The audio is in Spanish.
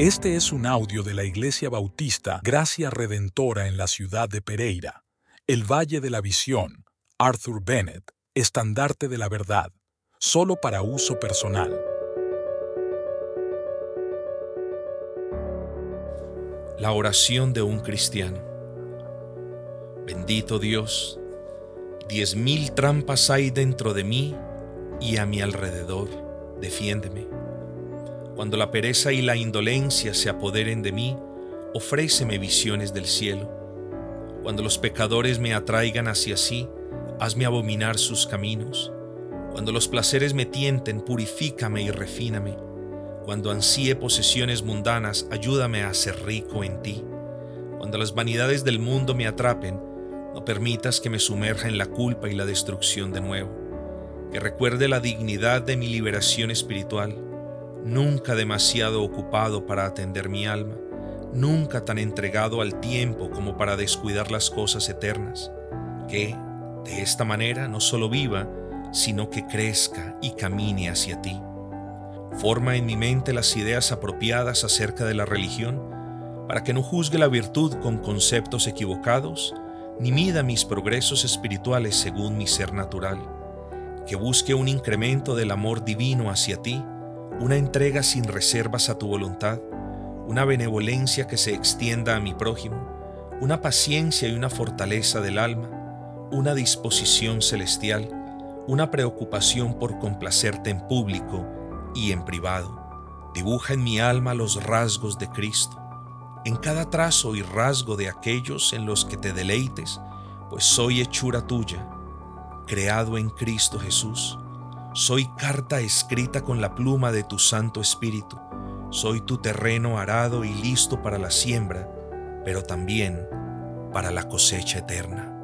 Este es un audio de la Iglesia Bautista Gracia Redentora en la ciudad de Pereira, el Valle de la Visión, Arthur Bennett, estandarte de la verdad, solo para uso personal. La oración de un cristiano. Bendito Dios, diez mil trampas hay dentro de mí y a mi alrededor, defiéndeme. Cuando la pereza y la indolencia se apoderen de mí, ofréceme visiones del cielo. Cuando los pecadores me atraigan hacia sí, hazme abominar sus caminos. Cuando los placeres me tienten, purifícame y refíname. Cuando ansíe posesiones mundanas, ayúdame a ser rico en ti. Cuando las vanidades del mundo me atrapen, no permitas que me sumerja en la culpa y la destrucción de nuevo. Que recuerde la dignidad de mi liberación espiritual nunca demasiado ocupado para atender mi alma, nunca tan entregado al tiempo como para descuidar las cosas eternas, que, de esta manera, no solo viva, sino que crezca y camine hacia ti. Forma en mi mente las ideas apropiadas acerca de la religión, para que no juzgue la virtud con conceptos equivocados, ni mida mis progresos espirituales según mi ser natural, que busque un incremento del amor divino hacia ti, una entrega sin reservas a tu voluntad, una benevolencia que se extienda a mi prójimo, una paciencia y una fortaleza del alma, una disposición celestial, una preocupación por complacerte en público y en privado. Dibuja en mi alma los rasgos de Cristo, en cada trazo y rasgo de aquellos en los que te deleites, pues soy hechura tuya, creado en Cristo Jesús soy carta escrita con la pluma de tu Santo Espíritu. Soy tu terreno arado y listo para la siembra, pero también para la cosecha eterna.